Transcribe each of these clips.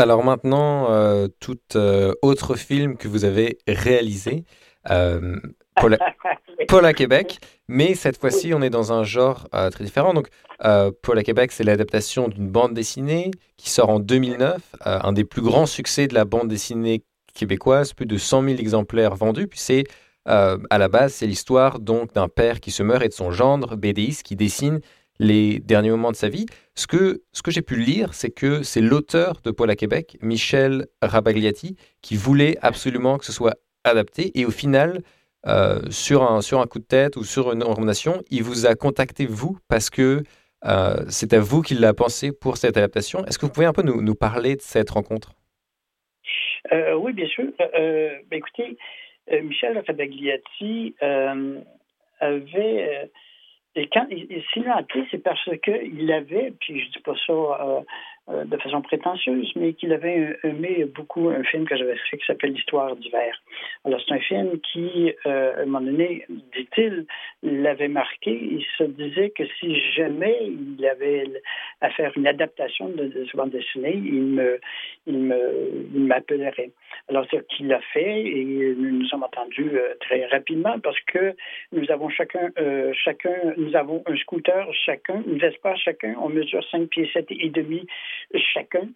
Alors maintenant, euh, tout euh, autre film que vous avez réalisé, euh, Paul, Paul, à Québec, mais cette fois-ci, on est dans un genre très différent. Donc, Paul à Québec, c'est l'adaptation d'une bande dessinée qui sort en 2009, un des plus grands succès de la bande dessinée québécoise, plus de 100 000 exemplaires vendus. Puis c'est à la base, c'est l'histoire donc d'un père qui se meurt et de son gendre, BDIS, qui dessine les derniers moments de sa vie. Ce que, ce que j'ai pu lire, c'est que c'est l'auteur de Paul à Québec, Michel Rabagliati, qui voulait absolument que ce soit adapté. Et au final, euh, sur, un, sur un coup de tête ou sur une recommandation, il vous a contacté, vous, parce que euh, c'est à vous qu'il l'a pensé pour cette adaptation. Est-ce que vous pouvez un peu nous, nous parler de cette rencontre? Euh, Oui, bien sûr. Ben, écoutez, Michel Rabagliati avait et quand il, s'il l'a appelé, c'est parce qu'il avait, puis je dis pas ça euh, euh, de façon prétentieuse, mais qu'il avait aimé beaucoup un film que j'avais fait qui s'appelle L'Histoire d'hiver. Alors, c'est un film qui, euh, à un moment donné, dit-il, l'avait marqué. Il se disait que si jamais il avait à faire une adaptation de, ce bande dessinée, il me, il me, il m'appellerait. Alors, ce qu'il a fait et nous nous euh, très rapidement parce que nous avons chacun, euh, chacun, nous avons un scooter chacun, une Vespa chacun, on mesure 5 pieds 7 et demi chacun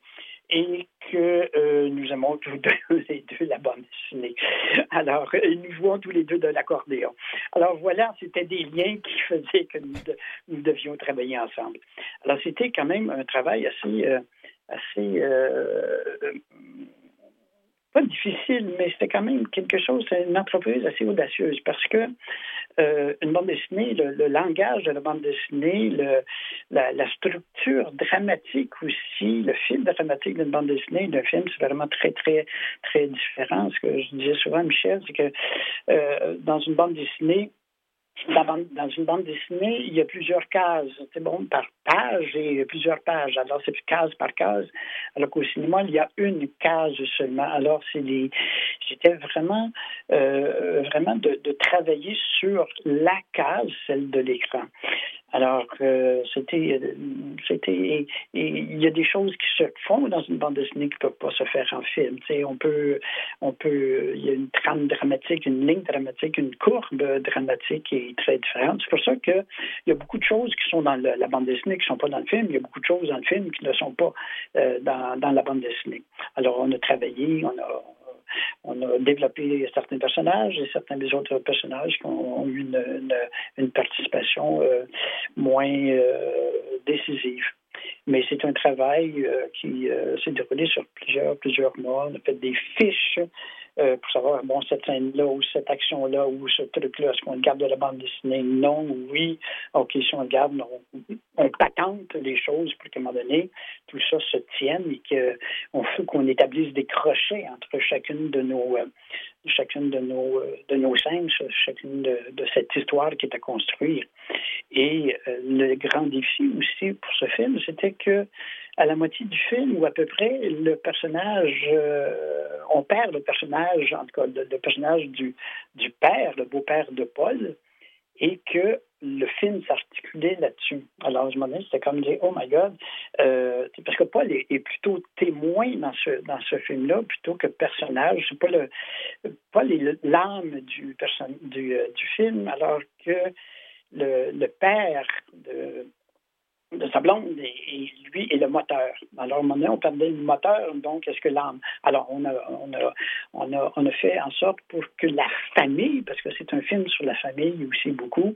et que euh, nous aimons tous deux, les deux la bande dessinée. Alors, nous jouons tous les deux de l'accordéon. Alors voilà, c'était des liens qui faisaient que nous, devions travailler ensemble. Alors, c'était quand même un travail assez, assez mais c'était quand même quelque chose, c'est une entreprise assez audacieuse parce que euh, une bande dessinée, le, langage de la bande dessinée, la, structure dramatique aussi, le fil dramatique d'une bande dessinée, d'un film, c'est vraiment très, très, très différent. Ce que je disais souvent Michel, c'est que euh, dans une bande dessinée, dans, une bande dessinée, il y a plusieurs cases, c'est bon, par page et plusieurs pages. Alors, c'est case par case. Alors qu'au cinéma, il y a une case seulement. Alors, c'est c'était vraiment, euh, vraiment de, travailler sur la case, celle de l'écran. Alors que c'était, c'était, il y a des choses qui se font dans une bande dessinée qui ne peuvent pas se faire en film. Tu on peut, on peut, il y a une trame dramatique, une ligne dramatique, une courbe dramatique qui est très différente. C'est pour ça qu'il y a beaucoup de choses qui sont dans la bande dessinée qui ne sont pas dans le film. Il y a beaucoup de choses dans le film qui ne sont pas euh, dans, dans la bande dessinée. Alors, on a travaillé, on a, on a développé certains personnages et certains des autres personnages qui ont, eu une, participation euh, moins euh, décisive. Mais c'est un travail qui s'est déroulé sur plusieurs, plusieurs mois. On a fait des fiches euh, pour savoir, bon, cette scène-là ou cette action-là ou ce truc-là, est-ce qu'on le garde de la bande dessinée? Non, oui. OK, si on le garde, on, on patente les choses pour qu'à un moment donné, tout ça se tienne et qu'on qu'on établisse des crochets entre chacune de nos, euh, chacune de nos, euh, de nos scènes, chacune de, cette histoire qui est à construire. Et le grand défi aussi pour ce film, c'était que à la moitié du film, ou à peu près, le personnage, on perd le personnage, en tout cas, le, personnage du, père, le beau-père de Paul, et que le film s'articulait là-dessus. Alors, je me disais, c'était comme dire, oh my God, euh, parce que Paul est, plutôt témoin dans ce, dans ce film-là plutôt que personnage. C'est pas le, Paul est l'âme du, du, euh, du film, alors que le, le père de de sa blonde et, lui est le moteur. Alors, à un moment donné, on perdait le moteur, donc est-ce que l'âme? Alors, on a, on, a, on, a, on a fait en sorte pour que la famille, parce que c'est un film sur la famille aussi beaucoup,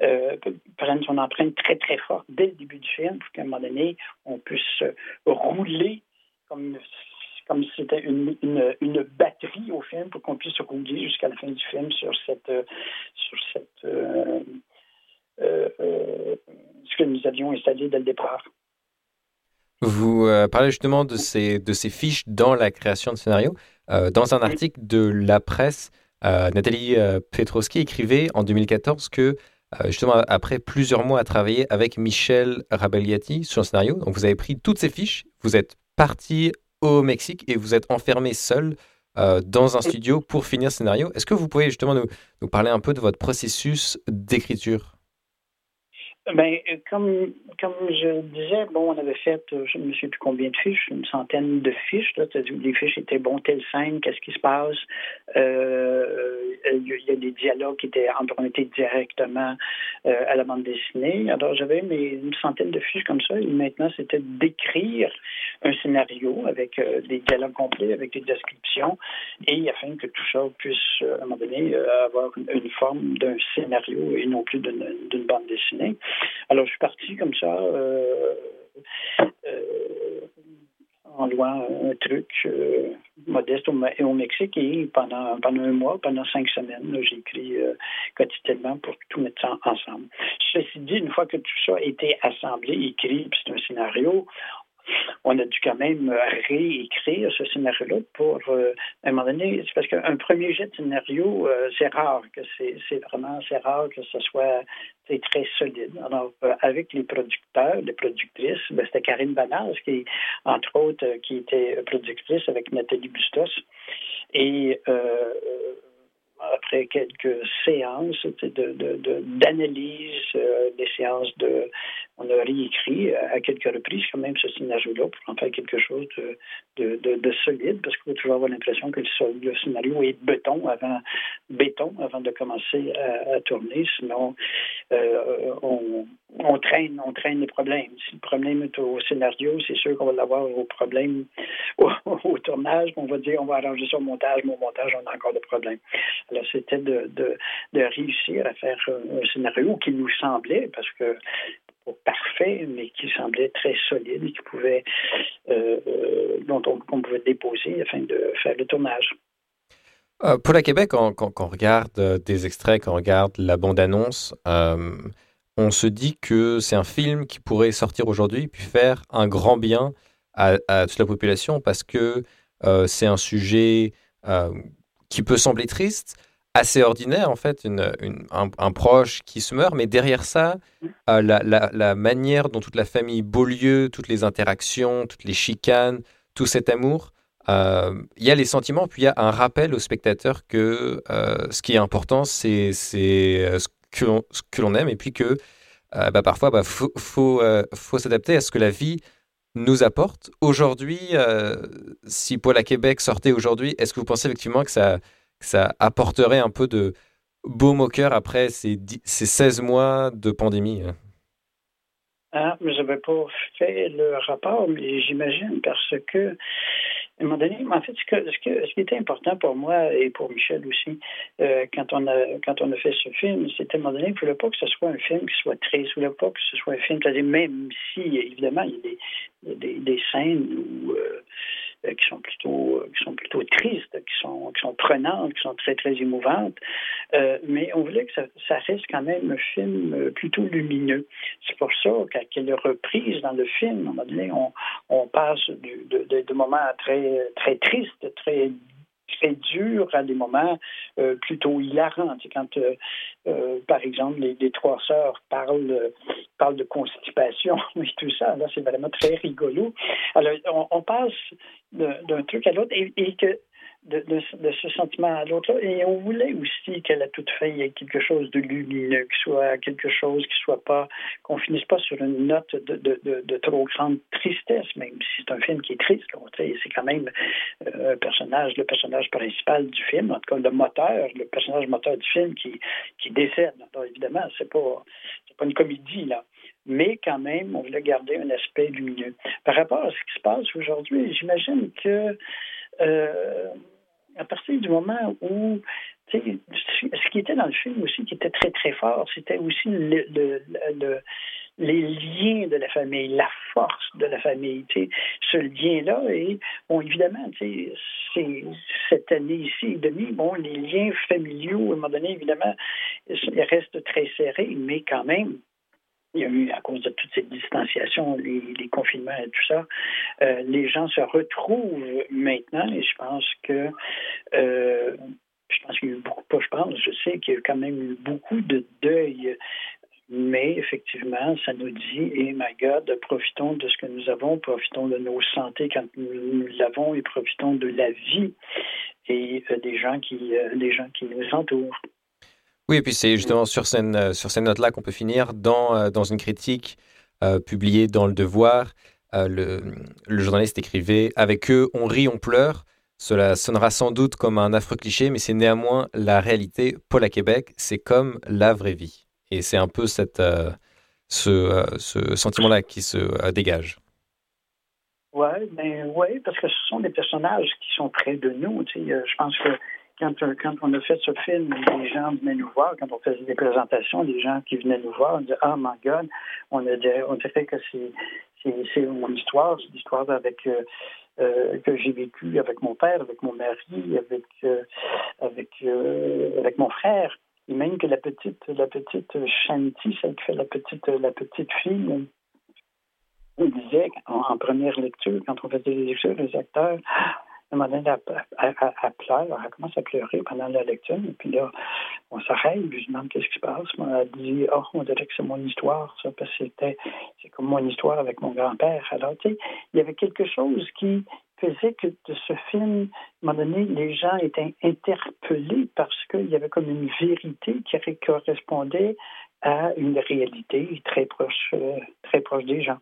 euh, prenne son empreinte très, très forte dès le début du film, pour qu'à un moment donné, on puisse rouler comme comme si c'était une, une, batterie au film pour qu'on puisse rouler jusqu'à la fin du film sur cette, sur cette euh, euh, euh, nous avions installé dès le départ. Vous euh, parlez justement de ces, de ces fiches dans la création de scénario. dans un article de la presse, Nathalie Petrowski écrivait en 2014 que justement après plusieurs mois à travailler avec Michel Rabelliati sur le scénario, donc vous avez pris toutes ces fiches, vous êtes parti au Mexique et vous êtes enfermé seul dans un studio pour finir le scénario. Est-ce que vous pouvez justement nous, nous parler un peu de votre processus d'écriture? Ben, comme, comme je disais, bon, on avait fait, je ne sais plus combien de fiches, une centaine de fiches. Là, les fiches étaient bon, telle scène, qu'est-ce qui se passe? Euh, il y a des dialogues qui étaient empruntés directement euh, à la bande dessinée. Alors, j'avais une centaine de fiches comme ça. Et maintenant, c'était d'écrire un scénario avec euh, des dialogues complets, avec des descriptions, et afin que tout ça puisse, à un moment donné, avoir une, une forme d'un scénario et non plus d'une bande dessinée. Alors, je suis parti comme ça, euh, euh, en loin un truc euh, modeste au, au, Mexique et pendant, pendant un mois, pendant cinq semaines, j'ai écrit quotidiennement pour tout mettre ça ensemble. Ceci dit, une fois que tout ça a été assemblé, écrit, puis c'est un scénario, on a dû quand même réécrire ce scénario-là pour, euh, à un moment donné, c'est parce qu'un premier jet de scénario, euh, c'est rare que c'est vraiment, c'est rare que ce soit très solide. Alors, euh, avec les producteurs, les productrices, ben, c'était Karine Banaz, qui, entre autres, qui était productrice avec Nathalie Bustos. Et après quelques séances d'analyse, de, de, des séances de, on a réécrit à quelques reprises quand même ce scénario-là pour en faire quelque chose de, de solide, parce qu'on peut toujours avoir l'impression que le, scénario est béton avant, béton avant de commencer à, tourner, sinon euh, on, traîne, on traîne les problèmes. Si le problème est au scénario, c'est sûr qu'on va l'avoir au problème au, tournage, on va dire on va arranger ça au montage, mais au montage, on a encore des problèmes. Alors c'était de réussir à faire un scénario qui nous semblait, parce que parfait, mais qui semblait très solide et qui pouvait, euh, euh, on, pouvait déposer afin de faire le tournage. Euh, pour la Québec, quand, on regarde des extraits, quand on regarde la bande-annonce, on se dit que c'est un film qui pourrait sortir aujourd'hui puis faire un grand bien à toute la population parce que c'est un sujet qui peut sembler triste, assez ordinaire, en fait, une, un, proche qui se meurt, mais derrière ça, euh, la, la, manière dont toute la famille Beaulieu, toutes les interactions, toutes les chicanes, tout cet amour, euh, il y a les sentiments, puis il y a un rappel au spectateur que euh, ce qui est important, c'est ce que l'on aime, et puis que bah, parfois, il bah, faut, faut, faut s'adapter à ce que la vie nous apporte. Aujourd'hui, si Paul à Québec sortait aujourd'hui, est-ce que vous pensez effectivement que ça ça apporterait un peu de baume au cœur après ces, ces 16 mois de pandémie hein. ah, je n'avais pas fait le rapport, mais j'imagine parce que, à un moment donné, en fait, ce, que, ce, que, qui était important pour moi et pour Michel aussi, euh, quand, on a, quand on a fait ce film, c'était à un moment donné, il ne voulait pas que ce soit un film qui soit triste, il ne pas que ce soit un film, c'est-à-dire même si, évidemment, il y a des, des, scènes où. Euh, qui sont plutôt euh, qui sont plutôt tristes, qui sont qui sont prenantes, qui sont très très émouvantes. Euh, mais on voulait que ça, reste quand même un film plutôt lumineux. C'est pour ça qu'à quelle reprise dans le film, à un moment on, passe de, de moments très très tristes, très très dur à des moments euh, plutôt hilarants. Quand, euh, euh, par exemple, les, trois sœurs parlent, parlent de constipation et tout ça, là, c'est vraiment très rigolo. Alors, on, passe d'un truc à l'autre et, que de, ce sentiment à l'autre. Et on voulait aussi qu'à la toute fin, il y ait quelque chose de lumineux, qu'il soit quelque chose qui soit pas, qu'on finisse pas sur une note de, de, trop grande tristesse, même si c'est un film qui est triste. C'est quand même euh, un personnage, le personnage principal du film, en tout cas le moteur, le personnage moteur du film qui, qui décède. Évidemment, c'est pas, pas une comédie, là mais quand même, on voulait garder un aspect lumineux. Par rapport à ce qui se passe aujourd'hui, j'imagine que euh, à partir du moment où ce qui était dans le film aussi, qui était très, très fort, c'était aussi le, le, les liens de la famille, la force de la famille. Ce lien-là, et bon, évidemment, c'est cette année-ci et demie, bon, les liens familiaux, à un moment donné, évidemment, ils restent très serrés, mais quand même, il y a eu, à cause de toute cette distanciation, les, confinements et tout ça, euh, les gens se retrouvent maintenant et je pense que euh, je pense qu'il y a eu beaucoup, pas je pense, je sais qu'il y a quand même eu beaucoup de deuil. Mais effectivement, ça nous dit, et my God, profitons de ce que nous avons, profitons de nos santé quand nous, l'avons et profitons de la vie et euh, des gens qui, des gens qui nous entourent. Oui, et puis c'est justement sur, scène, sur ces notes-là qu'on peut finir dans, dans une critique publiée dans Le Devoir. le, le journaliste écrivait Avec eux, on rit, on pleure. Cela sonnera sans doute comme un affreux cliché, mais c'est néanmoins la réalité. Paul à Québec, c'est comme la vraie vie. Et c'est un peu cette, euh, ce, euh, ce sentiment-là qui se euh, dégage. Oui, ben, ouais, parce que ce sont des personnages qui sont près de nous. Je pense que quand, quand, on a fait ce film, les gens venaient nous voir, quand on faisait des présentations, les gens qui venaient nous voir, on disait Ah, my God, on, a on dirait que c'est mon histoire, c'est l'histoire avec euh, que j'ai vécu avec mon père, avec mon mari, avec euh, euh, avec mon frère, et même que la petite la petite Shanti, celle qui fait la petite la petite fille, on disait en, première lecture, quand on faisait les lectures, les acteurs, un moment donné, elle, pleure, elle commence à pleurer pendant la lecture, et puis là, on s'arrête, je lui demande qu'est-ce qui se passe? Elle dit, oh, on dirait que c'est mon histoire, ça, parce que c'était, c'est comme mon histoire avec mon grand-père. Alors, tu sais, il y avait quelque chose qui faisait que de ce film, à un moment donné, les gens étaient interpellés parce qu'il y avait comme une vérité qui correspondait à une réalité très proche, euh, très proche des gens.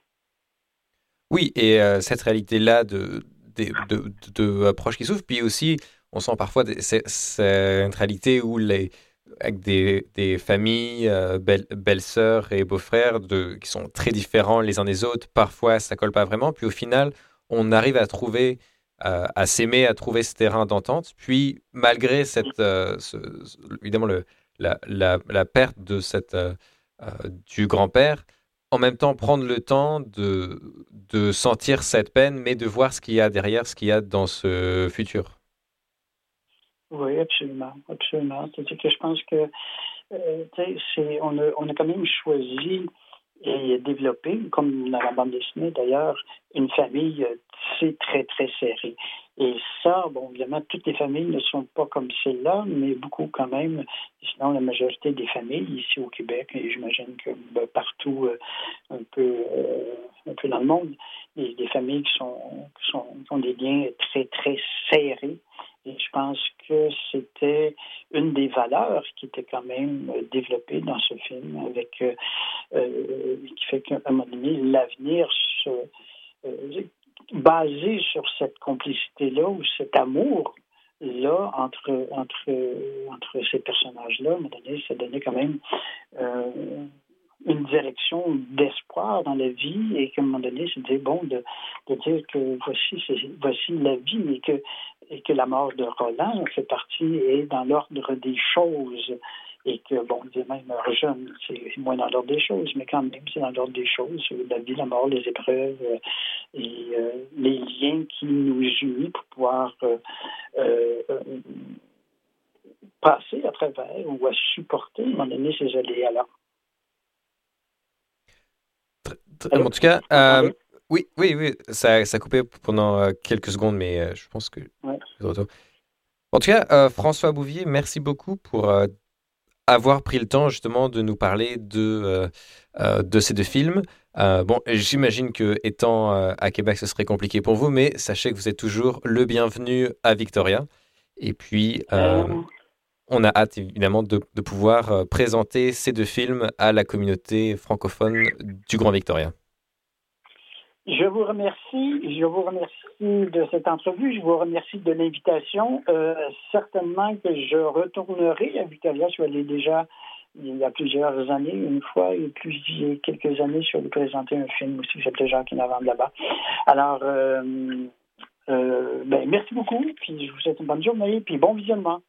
Oui, et euh, cette réalité-là de, de, de, proches qui souffrent. Puis aussi, on sent parfois c'est une réalité où les, avec des, des familles, euh, belles-sœurs et beaux-frères qui sont très différents les uns des autres, parfois ça colle pas vraiment. Puis au final, on arrive à trouver, euh, à s'aimer, à trouver ce terrain d'entente. Puis malgré cette, euh, évidemment le, la, la, la, perte de cette, du grand-père, en même temps prendre le temps de, de sentir cette peine, mais de voir ce qu'il y a derrière, ce qu'il y a dans ce futur. Oui, absolument, absolument. C'est-à-dire que je pense que euh, on, a, on a quand même choisi et développé, comme dans la bande dessinée d'ailleurs, une famille euh, très, très serrée. Et ça, bon, évidemment, toutes les familles ne sont pas comme celle-là, mais beaucoup quand même. Sinon, la majorité des familles ici au Québec, et j'imagine que ben, partout euh, un, peu, euh, dans le monde, a des familles qui, sont, qui, sont, qui ont des liens très, très serrés. Je pense que c'était une des valeurs qui était quand même développée dans ce film, avec euh, qui fait qu'à un moment donné, l'avenir se basé sur cette complicité-là ou cet amour-là entre, entre, entre ces personnages-là, à donné, ça donnait quand même euh, une direction d'espoir dans la vie et qu'à un moment donné, c'était bon de, de, dire que voici, voici la vie et que, et que la mort de Roland fait partie et dans l'ordre des choses. Et que, bon, évidemment, il meurt jeune, c'est moins dans l'ordre des choses, mais quand même, c'est dans l'ordre des choses, la vie, la mort, les épreuves euh, et euh, les liens qui nous unissent pour pouvoir euh, passer à travers ou à supporter, à un moment donné, ces aléas-là. En tout cas, oui, oui, oui, ça, ça a coupé pendant quelques secondes, mais je pense que... Ouais. En tout cas, François Bouvier, merci beaucoup pour avoir pris le temps justement de nous parler de, euh, euh, de ces deux films. Euh, bon, j'imagine que étant à Québec, ce serait compliqué pour vous, mais sachez que vous êtes toujours le bienvenu à Victoria. Et puis, on a hâte évidemment de, de, pouvoir présenter ces deux films à la communauté francophone du Grand Victoria. Je vous remercie. Je vous remercie de cette entrevue. Je vous remercie de l'invitation. Euh, certainement que je retournerai à Victoria. Je suis allé déjà il y a plusieurs années, une fois, et plus il y a quelques années, je suis allé présenter un film aussi qui s'appelait Jacques là-bas. Alors, euh, euh, ben, merci beaucoup. Puis je vous souhaite une bonne journée. Puis bon visionnement.